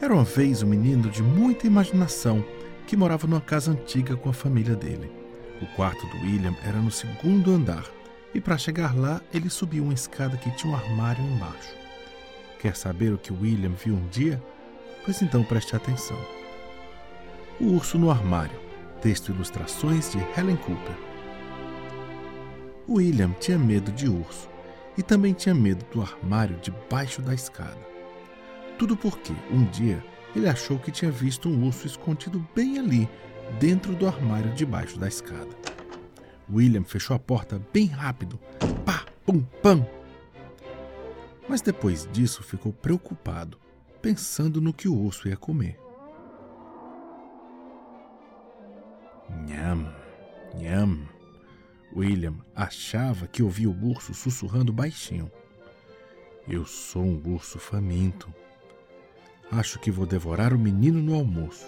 Era uma vez um menino de muita imaginação que morava numa casa antiga com a família dele. O quarto do William era no segundo andar e para chegar lá ele subiu uma escada que tinha um armário embaixo. Quer saber o que William viu um dia? Pois então preste atenção. O Urso no Armário. Texto e ilustrações de Helen Cooper. William tinha medo de urso e também tinha medo do armário debaixo da escada. Tudo porque, um dia, ele achou que tinha visto um urso escondido bem ali, dentro do armário debaixo da escada. William fechou a porta bem rápido. Pá, pum, pam. Mas depois disso ficou preocupado, pensando no que o urso ia comer. Nham, nham. William achava que ouvia o urso sussurrando baixinho. Eu sou um urso faminto. Acho que vou devorar o menino no almoço.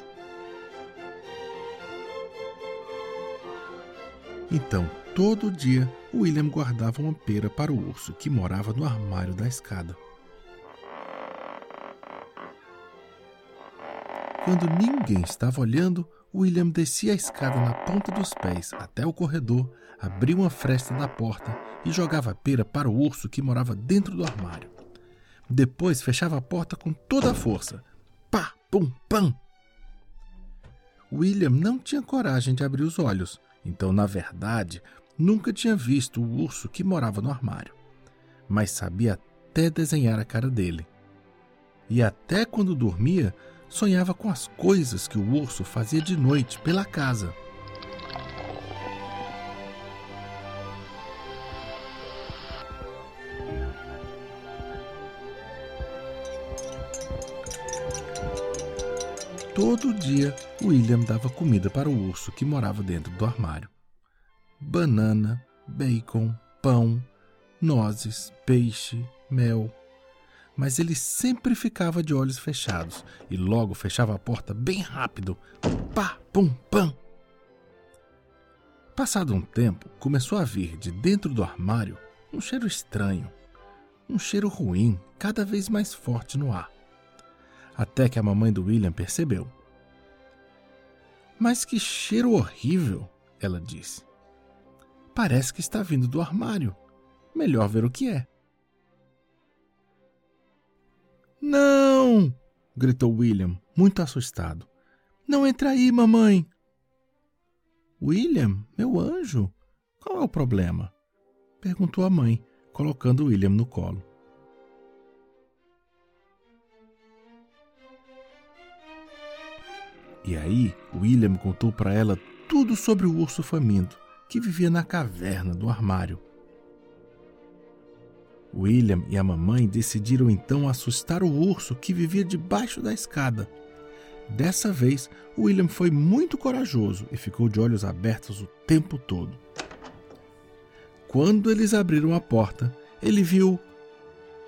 Então, todo dia, William guardava uma pera para o urso que morava no armário da escada. Quando ninguém estava olhando, William descia a escada na ponta dos pés até o corredor, abria uma fresta na porta e jogava a pera para o urso que morava dentro do armário. Depois fechava a porta com toda a força. Pá, pum, pam! William não tinha coragem de abrir os olhos, então, na verdade, nunca tinha visto o urso que morava no armário. Mas sabia até desenhar a cara dele. E até quando dormia, sonhava com as coisas que o urso fazia de noite pela casa. Todo dia, William dava comida para o urso que morava dentro do armário: banana, bacon, pão, nozes, peixe, mel. Mas ele sempre ficava de olhos fechados e logo fechava a porta bem rápido. Pá, pum, pam. Passado um tempo, começou a vir de dentro do armário um cheiro estranho, um cheiro ruim, cada vez mais forte no ar até que a mamãe do William percebeu. Mas que cheiro horrível, ela disse. Parece que está vindo do armário. Melhor ver o que é. Não! gritou William, muito assustado. Não entre aí, mamãe! William, meu anjo, qual é o problema? perguntou a mãe, colocando William no colo. E aí, William contou para ela tudo sobre o urso faminto que vivia na caverna do armário. William e a mamãe decidiram então assustar o urso que vivia debaixo da escada. Dessa vez, William foi muito corajoso e ficou de olhos abertos o tempo todo. Quando eles abriram a porta, ele viu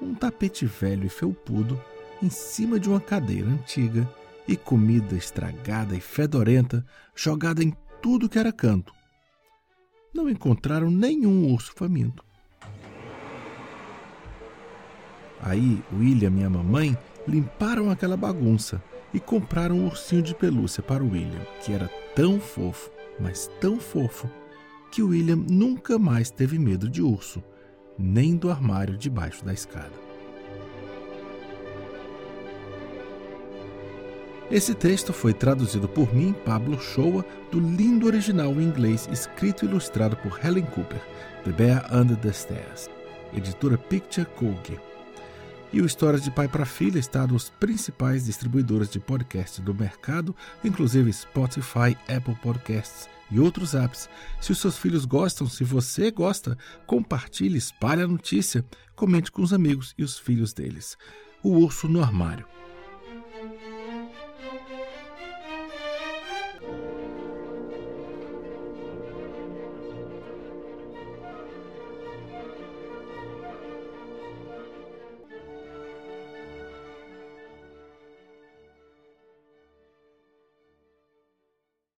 um tapete velho e felpudo em cima de uma cadeira antiga e comida estragada e fedorenta jogada em tudo que era canto. Não encontraram nenhum urso faminto. Aí William e a mamãe limparam aquela bagunça e compraram um ursinho de pelúcia para William, que era tão fofo, mas tão fofo, que William nunca mais teve medo de urso, nem do armário debaixo da escada. Esse texto foi traduzido por mim, Pablo Shoa, do lindo original em inglês, escrito e ilustrado por Helen Cooper, The Bear Under the Stairs, editora Picture Cookie. E o Histórias de Pai para Filha está nos principais distribuidores de podcast do mercado, inclusive Spotify, Apple Podcasts e outros apps. Se os seus filhos gostam, se você gosta, compartilhe, espalhe a notícia, comente com os amigos e os filhos deles. O Urso no Armário